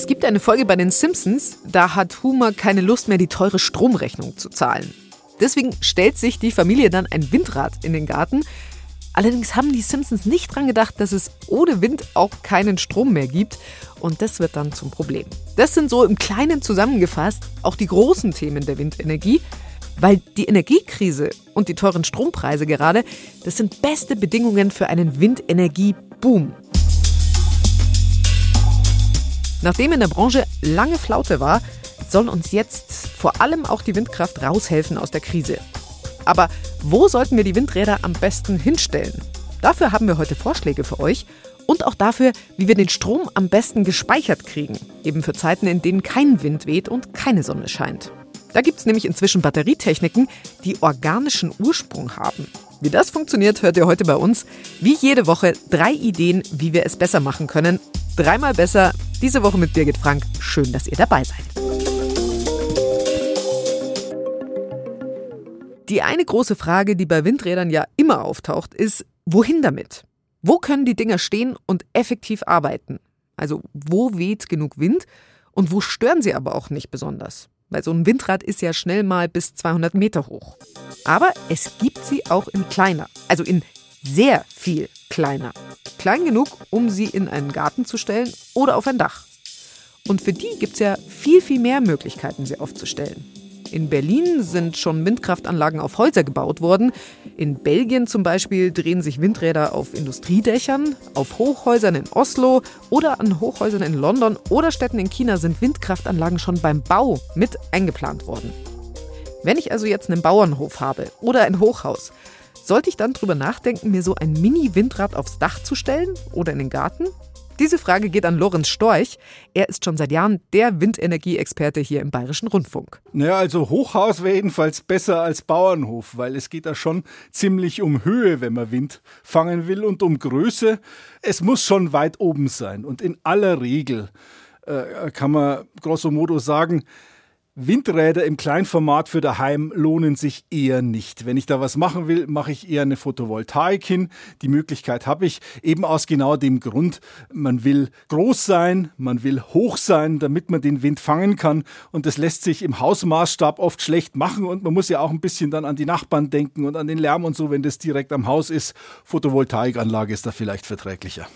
Es gibt eine Folge bei den Simpsons, da hat Homer keine Lust mehr, die teure Stromrechnung zu zahlen. Deswegen stellt sich die Familie dann ein Windrad in den Garten. Allerdings haben die Simpsons nicht dran gedacht, dass es ohne Wind auch keinen Strom mehr gibt. Und das wird dann zum Problem. Das sind so im Kleinen zusammengefasst auch die großen Themen der Windenergie. Weil die Energiekrise und die teuren Strompreise gerade, das sind beste Bedingungen für einen Windenergieboom. Nachdem in der Branche lange Flaute war, soll uns jetzt vor allem auch die Windkraft raushelfen aus der Krise. Aber wo sollten wir die Windräder am besten hinstellen? Dafür haben wir heute Vorschläge für euch und auch dafür, wie wir den Strom am besten gespeichert kriegen, eben für Zeiten, in denen kein Wind weht und keine Sonne scheint. Da gibt es nämlich inzwischen Batterietechniken, die organischen Ursprung haben. Wie das funktioniert, hört ihr heute bei uns. Wie jede Woche drei Ideen, wie wir es besser machen können. Dreimal besser. Diese Woche mit Birgit Frank. Schön, dass ihr dabei seid. Die eine große Frage, die bei Windrädern ja immer auftaucht, ist, wohin damit? Wo können die Dinger stehen und effektiv arbeiten? Also wo weht genug Wind und wo stören sie aber auch nicht besonders? Weil so ein Windrad ist ja schnell mal bis 200 Meter hoch. Aber es gibt sie auch in kleiner, also in sehr viel kleiner. Klein genug, um sie in einen Garten zu stellen oder auf ein Dach. Und für die gibt es ja viel, viel mehr Möglichkeiten, sie aufzustellen. In Berlin sind schon Windkraftanlagen auf Häuser gebaut worden. In Belgien zum Beispiel drehen sich Windräder auf Industriedächern. Auf Hochhäusern in Oslo oder an Hochhäusern in London oder Städten in China sind Windkraftanlagen schon beim Bau mit eingeplant worden. Wenn ich also jetzt einen Bauernhof habe oder ein Hochhaus, sollte ich dann drüber nachdenken, mir so ein Mini-Windrad aufs Dach zu stellen oder in den Garten? Diese Frage geht an Lorenz Storch. Er ist schon seit Jahren der Windenergieexperte hier im Bayerischen Rundfunk. Naja, also Hochhaus wäre jedenfalls besser als Bauernhof, weil es geht da schon ziemlich um Höhe, wenn man Wind fangen will und um Größe. Es muss schon weit oben sein und in aller Regel äh, kann man grosso modo sagen, Windräder im Kleinformat für daheim lohnen sich eher nicht. Wenn ich da was machen will, mache ich eher eine Photovoltaik hin. Die Möglichkeit habe ich eben aus genau dem Grund. Man will groß sein, man will hoch sein, damit man den Wind fangen kann. Und das lässt sich im Hausmaßstab oft schlecht machen. Und man muss ja auch ein bisschen dann an die Nachbarn denken und an den Lärm und so, wenn das direkt am Haus ist. Photovoltaikanlage ist da vielleicht verträglicher.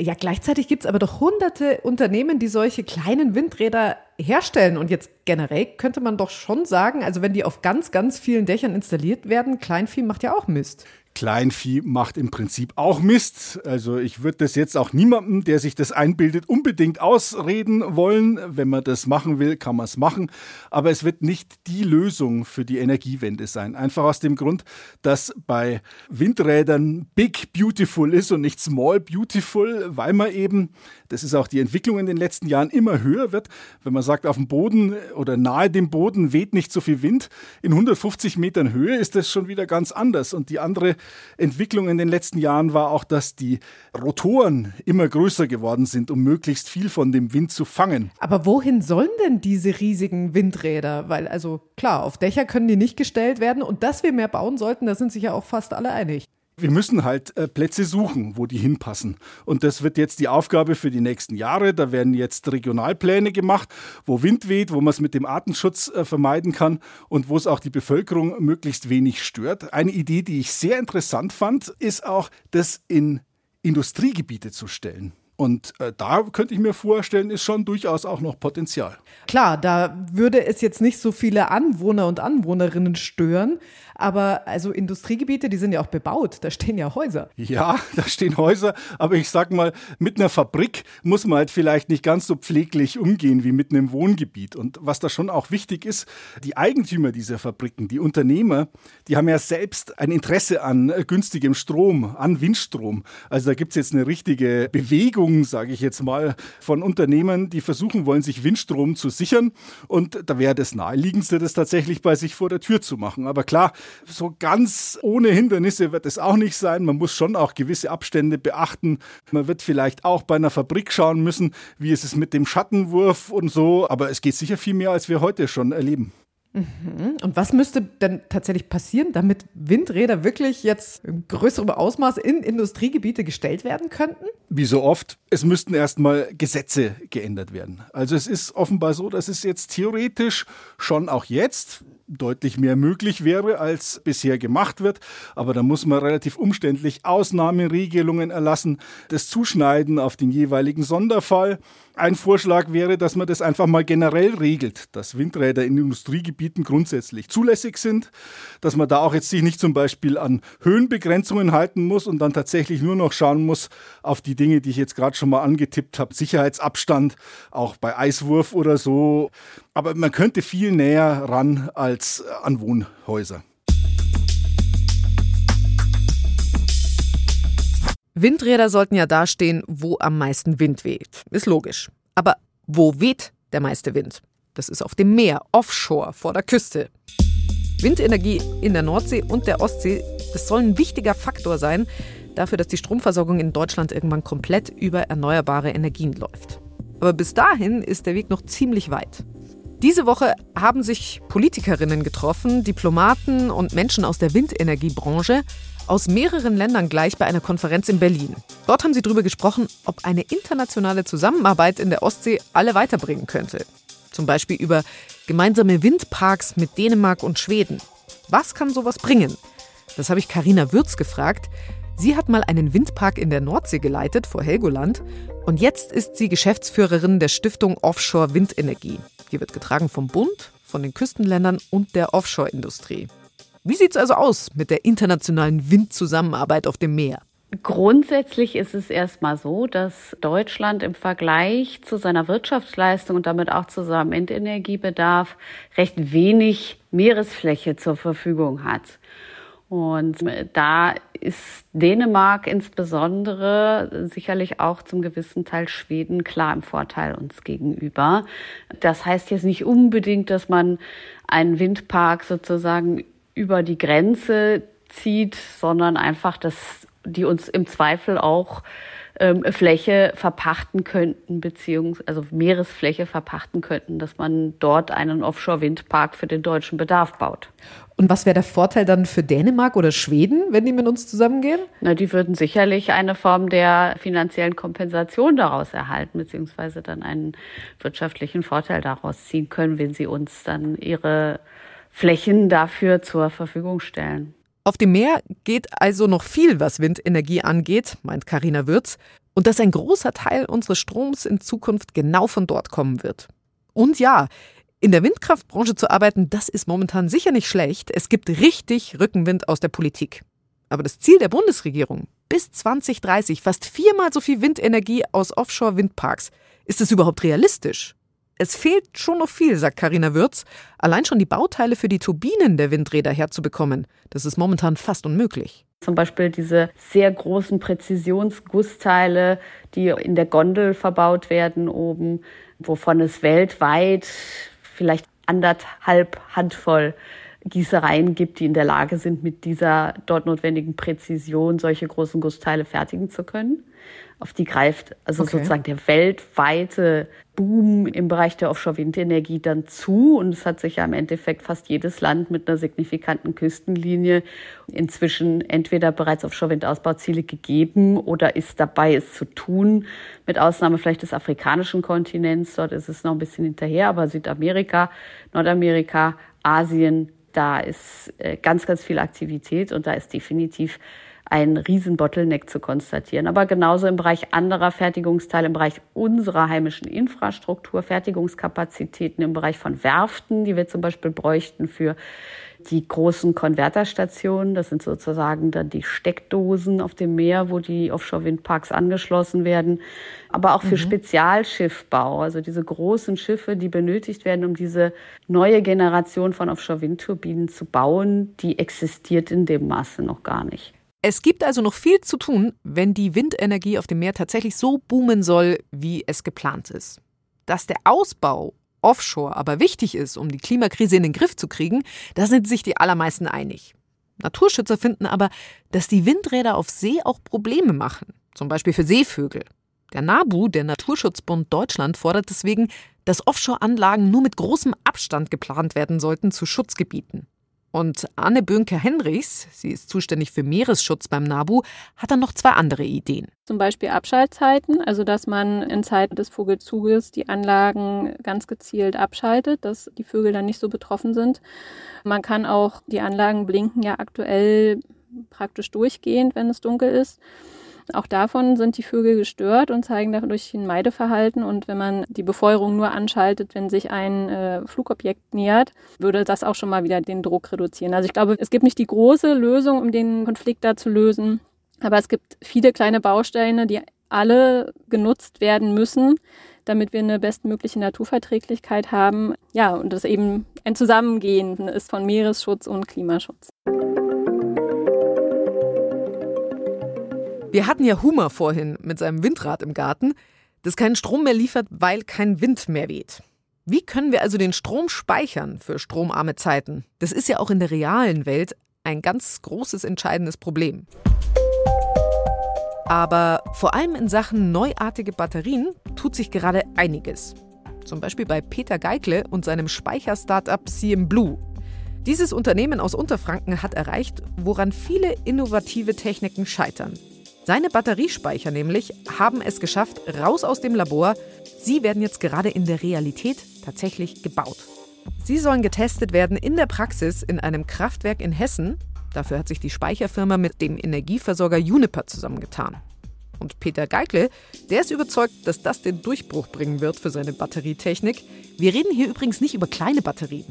Ja, gleichzeitig gibt es aber doch hunderte Unternehmen, die solche kleinen Windräder herstellen. Und jetzt generell könnte man doch schon sagen, also wenn die auf ganz, ganz vielen Dächern installiert werden, Kleinvieh macht ja auch Mist. Kleinvieh macht im Prinzip auch Mist. Also ich würde das jetzt auch niemandem, der sich das einbildet, unbedingt ausreden wollen. Wenn man das machen will, kann man es machen. Aber es wird nicht die Lösung für die Energiewende sein. Einfach aus dem Grund, dass bei Windrädern Big Beautiful ist und nicht Small Beautiful, weil man eben, das ist auch die Entwicklung in den letzten Jahren, immer höher wird. Wenn man sagt, auf dem Boden oder nahe dem Boden weht nicht so viel Wind, in 150 Metern Höhe ist das schon wieder ganz anders. Und die andere Entwicklung in den letzten Jahren war auch, dass die Rotoren immer größer geworden sind, um möglichst viel von dem Wind zu fangen. Aber wohin sollen denn diese riesigen Windräder? Weil also klar, auf Dächer können die nicht gestellt werden und dass wir mehr bauen sollten, da sind sich ja auch fast alle einig wir müssen halt äh, Plätze suchen, wo die hinpassen. Und das wird jetzt die Aufgabe für die nächsten Jahre. Da werden jetzt Regionalpläne gemacht, wo Wind weht, wo man es mit dem Artenschutz äh, vermeiden kann und wo es auch die Bevölkerung möglichst wenig stört. Eine Idee, die ich sehr interessant fand, ist auch, das in Industriegebiete zu stellen. Und äh, da könnte ich mir vorstellen, ist schon durchaus auch noch Potenzial. Klar, da würde es jetzt nicht so viele Anwohner und Anwohnerinnen stören, aber also Industriegebiete, die sind ja auch bebaut, da stehen ja Häuser. Ja, da stehen Häuser, aber ich sag mal, mit einer Fabrik muss man halt vielleicht nicht ganz so pfleglich umgehen wie mit einem Wohngebiet. Und was da schon auch wichtig ist, die Eigentümer dieser Fabriken, die Unternehmer, die haben ja selbst ein Interesse an günstigem Strom, an Windstrom. Also da gibt es jetzt eine richtige Bewegung, sage ich jetzt mal, von Unternehmen, die versuchen wollen, sich Windstrom zu sichern. Und da wäre das naheliegendste, das tatsächlich bei sich vor der Tür zu machen. Aber klar, so ganz ohne Hindernisse wird es auch nicht sein. Man muss schon auch gewisse Abstände beachten. Man wird vielleicht auch bei einer Fabrik schauen müssen, wie ist es mit dem Schattenwurf und so. Aber es geht sicher viel mehr, als wir heute schon erleben. Mhm. Und was müsste denn tatsächlich passieren, damit Windräder wirklich jetzt in größerem Ausmaß in Industriegebiete gestellt werden könnten? Wie so oft, es müssten erstmal Gesetze geändert werden. Also es ist offenbar so, dass es jetzt theoretisch schon auch jetzt deutlich mehr möglich wäre, als bisher gemacht wird. Aber da muss man relativ umständlich Ausnahmeregelungen erlassen, das Zuschneiden auf den jeweiligen Sonderfall. Ein Vorschlag wäre, dass man das einfach mal generell regelt, dass Windräder in Industriegebieten grundsätzlich zulässig sind, dass man da auch jetzt sich nicht zum Beispiel an Höhenbegrenzungen halten muss und dann tatsächlich nur noch schauen muss auf die Dinge, die ich jetzt gerade schon mal angetippt habe, Sicherheitsabstand, auch bei Eiswurf oder so. Aber man könnte viel näher ran als an Wohnhäuser. Windräder sollten ja dastehen, wo am meisten Wind weht. Ist logisch. Aber wo weht der meiste Wind? Das ist auf dem Meer, offshore, vor der Küste. Windenergie in der Nordsee und der Ostsee, das soll ein wichtiger Faktor sein dafür, dass die Stromversorgung in Deutschland irgendwann komplett über erneuerbare Energien läuft. Aber bis dahin ist der Weg noch ziemlich weit. Diese Woche haben sich Politikerinnen getroffen, Diplomaten und Menschen aus der Windenergiebranche aus mehreren Ländern gleich bei einer Konferenz in Berlin. Dort haben sie darüber gesprochen, ob eine internationale Zusammenarbeit in der Ostsee alle weiterbringen könnte. Zum Beispiel über gemeinsame Windparks mit Dänemark und Schweden. Was kann sowas bringen? Das habe ich Karina Würz gefragt. Sie hat mal einen Windpark in der Nordsee geleitet vor Helgoland und jetzt ist sie Geschäftsführerin der Stiftung Offshore Windenergie. Die wird getragen vom Bund, von den Küstenländern und der Offshore-Industrie. Wie sieht es also aus mit der internationalen Windzusammenarbeit auf dem Meer? Grundsätzlich ist es erstmal so, dass Deutschland im Vergleich zu seiner Wirtschaftsleistung und damit auch zu seinem Endenergiebedarf recht wenig Meeresfläche zur Verfügung hat. Und da ist Dänemark insbesondere sicherlich auch zum gewissen Teil Schweden klar im Vorteil uns gegenüber. Das heißt jetzt nicht unbedingt, dass man einen Windpark sozusagen über die Grenze zieht, sondern einfach, dass die uns im Zweifel auch ähm, Fläche verpachten könnten, beziehungsweise also Meeresfläche verpachten könnten, dass man dort einen Offshore-Windpark für den deutschen Bedarf baut. Und was wäre der Vorteil dann für Dänemark oder Schweden, wenn die mit uns zusammengehen? Na, die würden sicherlich eine Form der finanziellen Kompensation daraus erhalten, beziehungsweise dann einen wirtschaftlichen Vorteil daraus ziehen können, wenn sie uns dann ihre Flächen dafür zur Verfügung stellen. Auf dem Meer geht also noch viel, was Windenergie angeht, meint Karina Würz, und dass ein großer Teil unseres Stroms in Zukunft genau von dort kommen wird. Und ja, in der Windkraftbranche zu arbeiten, das ist momentan sicher nicht schlecht. Es gibt richtig Rückenwind aus der Politik. Aber das Ziel der Bundesregierung, bis 2030 fast viermal so viel Windenergie aus Offshore-Windparks, ist es überhaupt realistisch? Es fehlt schon noch viel, sagt Karina Würz. Allein schon die Bauteile für die Turbinen der Windräder herzubekommen, das ist momentan fast unmöglich. Zum Beispiel diese sehr großen Präzisionsgussteile, die in der Gondel verbaut werden oben, wovon es weltweit vielleicht anderthalb Handvoll Gießereien gibt, die in der Lage sind, mit dieser dort notwendigen Präzision solche großen Gussteile fertigen zu können auf die greift also okay. sozusagen der weltweite Boom im Bereich der Offshore-Windenergie dann zu. Und es hat sich ja im Endeffekt fast jedes Land mit einer signifikanten Küstenlinie inzwischen entweder bereits Offshore-Windausbauziele gegeben oder ist dabei, es zu tun. Mit Ausnahme vielleicht des afrikanischen Kontinents. Dort ist es noch ein bisschen hinterher, aber Südamerika, Nordamerika, Asien, da ist äh, ganz, ganz viel Aktivität und da ist definitiv ein riesen Bottleneck zu konstatieren. Aber genauso im Bereich anderer Fertigungsteile, im Bereich unserer heimischen Infrastruktur, Fertigungskapazitäten im Bereich von Werften, die wir zum Beispiel bräuchten für die großen Konverterstationen. Das sind sozusagen dann die Steckdosen auf dem Meer, wo die Offshore-Windparks angeschlossen werden. Aber auch für mhm. Spezialschiffbau, also diese großen Schiffe, die benötigt werden, um diese neue Generation von Offshore-Windturbinen zu bauen, die existiert in dem Maße noch gar nicht. Es gibt also noch viel zu tun, wenn die Windenergie auf dem Meer tatsächlich so boomen soll, wie es geplant ist. Dass der Ausbau offshore aber wichtig ist, um die Klimakrise in den Griff zu kriegen, da sind sich die allermeisten einig. Naturschützer finden aber, dass die Windräder auf See auch Probleme machen, zum Beispiel für Seevögel. Der NABU, der Naturschutzbund Deutschland, fordert deswegen, dass Offshore-Anlagen nur mit großem Abstand geplant werden sollten zu Schutzgebieten. Und Anne Bönke-Henrichs, sie ist zuständig für Meeresschutz beim NABU, hat dann noch zwei andere Ideen. Zum Beispiel Abschaltzeiten, also dass man in Zeiten des Vogelzuges die Anlagen ganz gezielt abschaltet, dass die Vögel dann nicht so betroffen sind. Man kann auch, die Anlagen blinken ja aktuell praktisch durchgehend, wenn es dunkel ist. Auch davon sind die Vögel gestört und zeigen dadurch ein Meideverhalten. Und wenn man die Befeuerung nur anschaltet, wenn sich ein äh, Flugobjekt nähert, würde das auch schon mal wieder den Druck reduzieren. Also ich glaube, es gibt nicht die große Lösung, um den Konflikt da zu lösen. Aber es gibt viele kleine Bausteine, die alle genutzt werden müssen, damit wir eine bestmögliche Naturverträglichkeit haben. Ja, und das eben ein Zusammengehen ist von Meeresschutz und Klimaschutz. Wir hatten ja Hummer vorhin mit seinem Windrad im Garten, das keinen Strom mehr liefert, weil kein Wind mehr weht. Wie können wir also den Strom speichern für stromarme Zeiten? Das ist ja auch in der realen Welt ein ganz großes, entscheidendes Problem. Aber vor allem in Sachen neuartige Batterien tut sich gerade einiges. Zum Beispiel bei Peter Geikle und seinem Speicher-Startup CM Blue. Dieses Unternehmen aus Unterfranken hat erreicht, woran viele innovative Techniken scheitern. Seine Batteriespeicher nämlich haben es geschafft, raus aus dem Labor. Sie werden jetzt gerade in der Realität tatsächlich gebaut. Sie sollen getestet werden in der Praxis in einem Kraftwerk in Hessen. Dafür hat sich die Speicherfirma mit dem Energieversorger Juniper zusammengetan. Und Peter Geikle, der ist überzeugt, dass das den Durchbruch bringen wird für seine Batterietechnik. Wir reden hier übrigens nicht über kleine Batterien,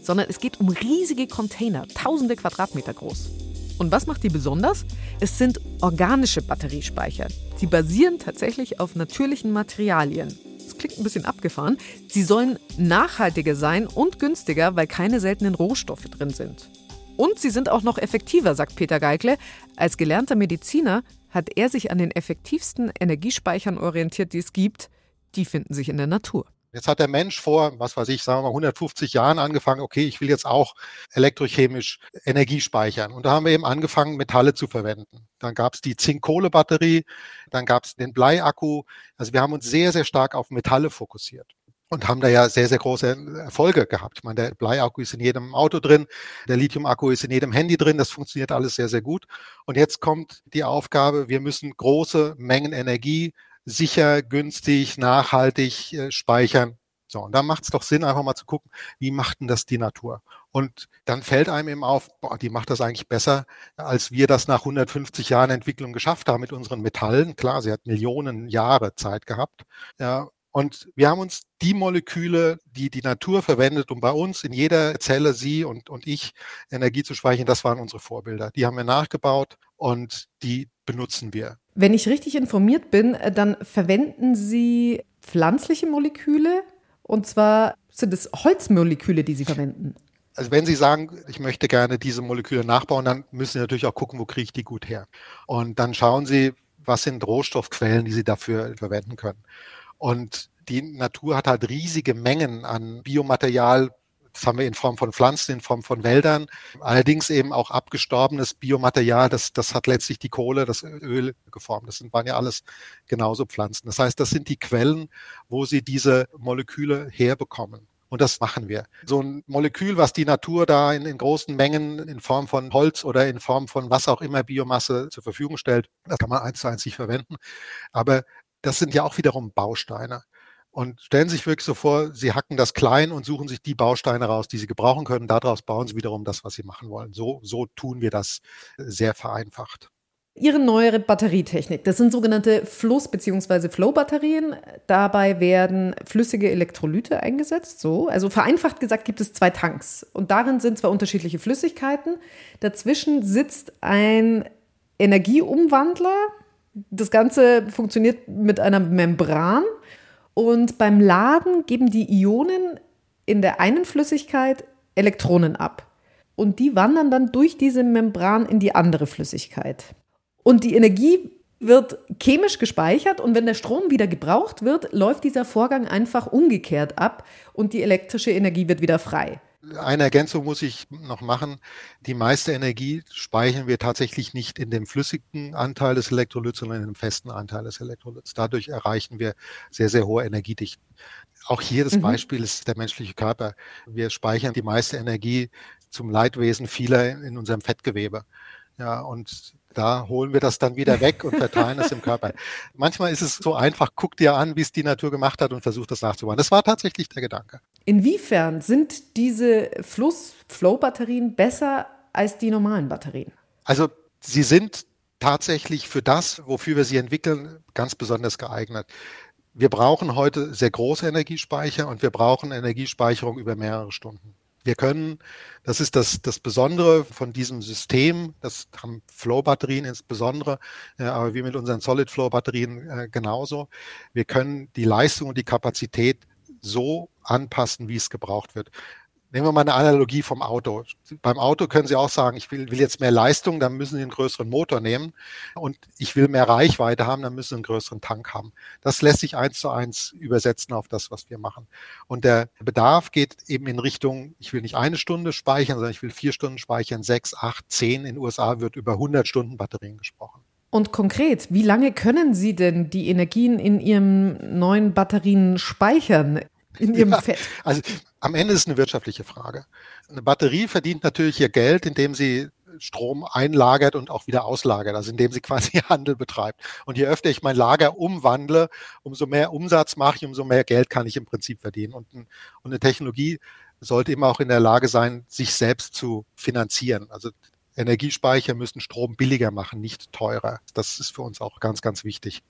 sondern es geht um riesige Container, tausende Quadratmeter groß. Und was macht die besonders? Es sind organische Batteriespeicher. Sie basieren tatsächlich auf natürlichen Materialien. Das klingt ein bisschen abgefahren. Sie sollen nachhaltiger sein und günstiger, weil keine seltenen Rohstoffe drin sind. Und sie sind auch noch effektiver, sagt Peter Geikle. Als gelernter Mediziner hat er sich an den effektivsten Energiespeichern orientiert, die es gibt. Die finden sich in der Natur. Jetzt hat der Mensch vor, was weiß ich, sagen wir mal 150 Jahren angefangen, okay, ich will jetzt auch elektrochemisch Energie speichern. Und da haben wir eben angefangen, Metalle zu verwenden. Dann gab es die Zink-Kohle-Batterie, dann gab es den Bleiakku. Also wir haben uns sehr, sehr stark auf Metalle fokussiert und haben da ja sehr, sehr große Erfolge gehabt. Ich meine, der Bleiakku ist in jedem Auto drin, der Lithium-Akku ist in jedem Handy drin, das funktioniert alles sehr, sehr gut. Und jetzt kommt die Aufgabe, wir müssen große Mengen Energie sicher, günstig, nachhaltig äh, speichern. So, und da macht es doch Sinn, einfach mal zu gucken, wie macht denn das die Natur? Und dann fällt einem eben auf, boah, die macht das eigentlich besser, als wir das nach 150 Jahren Entwicklung geschafft haben mit unseren Metallen. Klar, sie hat Millionen Jahre Zeit gehabt. Ja, und wir haben uns die Moleküle, die die Natur verwendet, um bei uns in jeder Zelle, Sie und, und ich, Energie zu speichern, das waren unsere Vorbilder. Die haben wir nachgebaut und die benutzen wir. Wenn ich richtig informiert bin, äh, dann verwenden Sie pflanzliche Moleküle und zwar sind es Holzmoleküle, die Sie verwenden. Also wenn Sie sagen, ich möchte gerne diese Moleküle nachbauen, dann müssen Sie natürlich auch gucken, wo kriege ich die gut her. Und dann schauen Sie, was sind Rohstoffquellen, die Sie dafür verwenden können. Und die Natur hat halt riesige Mengen an Biomaterial, das haben wir in Form von Pflanzen, in Form von Wäldern. Allerdings eben auch abgestorbenes Biomaterial. Das, das hat letztlich die Kohle, das Öl geformt. Das sind, waren ja alles genauso Pflanzen. Das heißt, das sind die Quellen, wo sie diese Moleküle herbekommen. Und das machen wir. So ein Molekül, was die Natur da in, in, großen Mengen in Form von Holz oder in Form von was auch immer Biomasse zur Verfügung stellt, das kann man eins zu eins nicht verwenden. Aber das sind ja auch wiederum Bausteine und stellen sich wirklich so vor, sie hacken das klein und suchen sich die Bausteine raus, die sie gebrauchen können. Daraus bauen sie wiederum das, was sie machen wollen. So, so tun wir das sehr vereinfacht. Ihre neuere Batterietechnik, das sind sogenannte Fluss- bzw. Flow-Batterien. Dabei werden flüssige Elektrolyte eingesetzt. So. Also vereinfacht gesagt gibt es zwei Tanks. Und darin sind zwar unterschiedliche Flüssigkeiten. Dazwischen sitzt ein Energieumwandler. Das Ganze funktioniert mit einer Membran. Und beim Laden geben die Ionen in der einen Flüssigkeit Elektronen ab. Und die wandern dann durch diese Membran in die andere Flüssigkeit. Und die Energie wird chemisch gespeichert und wenn der Strom wieder gebraucht wird, läuft dieser Vorgang einfach umgekehrt ab und die elektrische Energie wird wieder frei. Eine Ergänzung muss ich noch machen. Die meiste Energie speichern wir tatsächlich nicht in dem flüssigen Anteil des Elektrolyts, sondern in dem festen Anteil des Elektrolyts. Dadurch erreichen wir sehr, sehr hohe Energiedichten. Auch hier das mhm. Beispiel ist der menschliche Körper. Wir speichern die meiste Energie zum Leidwesen vieler in unserem Fettgewebe. Ja, und da holen wir das dann wieder weg und verteilen es im Körper. Manchmal ist es so einfach, guck dir an, wie es die Natur gemacht hat und versuch das nachzubauen. Das war tatsächlich der Gedanke. Inwiefern sind diese Fluss-Flow-Batterien besser als die normalen Batterien? Also sie sind tatsächlich für das, wofür wir sie entwickeln, ganz besonders geeignet. Wir brauchen heute sehr große Energiespeicher und wir brauchen Energiespeicherung über mehrere Stunden. Wir können, das ist das, das Besondere von diesem System, das haben Flow-Batterien insbesondere, äh, aber wie mit unseren Solid-Flow-Batterien äh, genauso. Wir können die Leistung und die Kapazität so anpassen, wie es gebraucht wird. Nehmen wir mal eine Analogie vom Auto. Beim Auto können Sie auch sagen, ich will, will, jetzt mehr Leistung, dann müssen Sie einen größeren Motor nehmen. Und ich will mehr Reichweite haben, dann müssen Sie einen größeren Tank haben. Das lässt sich eins zu eins übersetzen auf das, was wir machen. Und der Bedarf geht eben in Richtung, ich will nicht eine Stunde speichern, sondern ich will vier Stunden speichern, sechs, acht, zehn. In den USA wird über 100 Stunden Batterien gesprochen. Und konkret, wie lange können Sie denn die Energien in Ihren neuen Batterien speichern? In Ihrem ja, Fett? Also am Ende ist es eine wirtschaftliche Frage. Eine Batterie verdient natürlich ihr Geld, indem sie Strom einlagert und auch wieder auslagert, also indem sie quasi Handel betreibt. Und je öfter ich mein Lager umwandle, umso mehr Umsatz mache ich, umso mehr Geld kann ich im Prinzip verdienen. Und, und eine Technologie sollte immer auch in der Lage sein, sich selbst zu finanzieren. Also Energiespeicher müssen Strom billiger machen, nicht teurer. Das ist für uns auch ganz, ganz wichtig.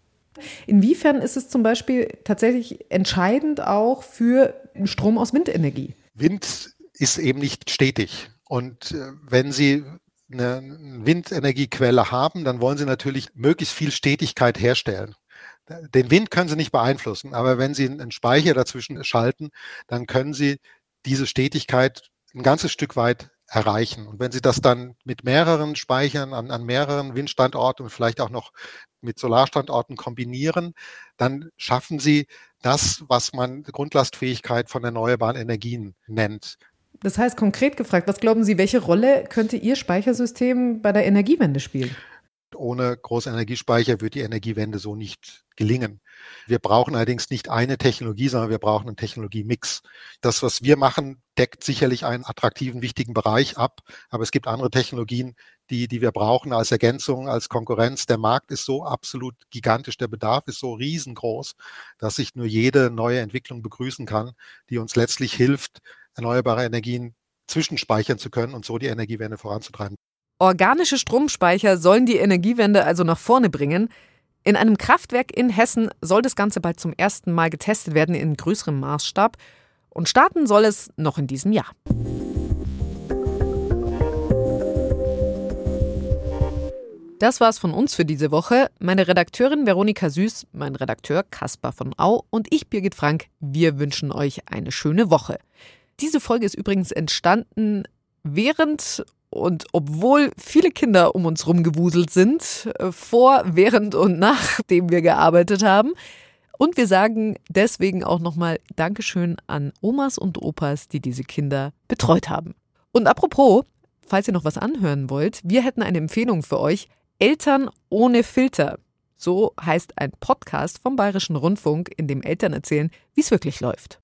Inwiefern ist es zum Beispiel tatsächlich entscheidend auch für Strom aus Windenergie? Wind ist eben nicht stetig. Und äh, wenn Sie eine Windenergiequelle haben, dann wollen Sie natürlich möglichst viel Stetigkeit herstellen. Den Wind können Sie nicht beeinflussen, aber wenn Sie einen Speicher dazwischen schalten, dann können Sie diese Stetigkeit ein ganzes Stück weit erreichen. Und wenn Sie das dann mit mehreren Speichern an, an mehreren Windstandorten und vielleicht auch noch mit Solarstandorten kombinieren, dann schaffen Sie das, was man Grundlastfähigkeit von erneuerbaren Energien nennt. Das heißt konkret gefragt, was glauben Sie, welche Rolle könnte Ihr Speichersystem bei der Energiewende spielen? Ohne große Energiespeicher wird die Energiewende so nicht gelingen. Wir brauchen allerdings nicht eine Technologie, sondern wir brauchen einen Technologiemix. Das, was wir machen, deckt sicherlich einen attraktiven, wichtigen Bereich ab, aber es gibt andere Technologien, die, die wir brauchen als Ergänzung, als Konkurrenz. Der Markt ist so absolut gigantisch, der Bedarf ist so riesengroß, dass ich nur jede neue Entwicklung begrüßen kann, die uns letztlich hilft, erneuerbare Energien zwischenspeichern zu können und so die Energiewende voranzutreiben. Organische Stromspeicher sollen die Energiewende also nach vorne bringen. In einem Kraftwerk in Hessen soll das Ganze bald zum ersten Mal getestet werden in größerem Maßstab. Und starten soll es noch in diesem Jahr. Das war's von uns für diese Woche. Meine Redakteurin Veronika Süß, mein Redakteur Caspar von Au und ich, Birgit Frank, wir wünschen euch eine schöne Woche. Diese Folge ist übrigens entstanden während und obwohl viele Kinder um uns rumgewuselt sind, äh, vor, während und nachdem wir gearbeitet haben. Und wir sagen deswegen auch nochmal Dankeschön an Omas und Opas, die diese Kinder betreut haben. Und apropos, falls ihr noch was anhören wollt, wir hätten eine Empfehlung für euch. Eltern ohne Filter. So heißt ein Podcast vom Bayerischen Rundfunk, in dem Eltern erzählen, wie es wirklich läuft.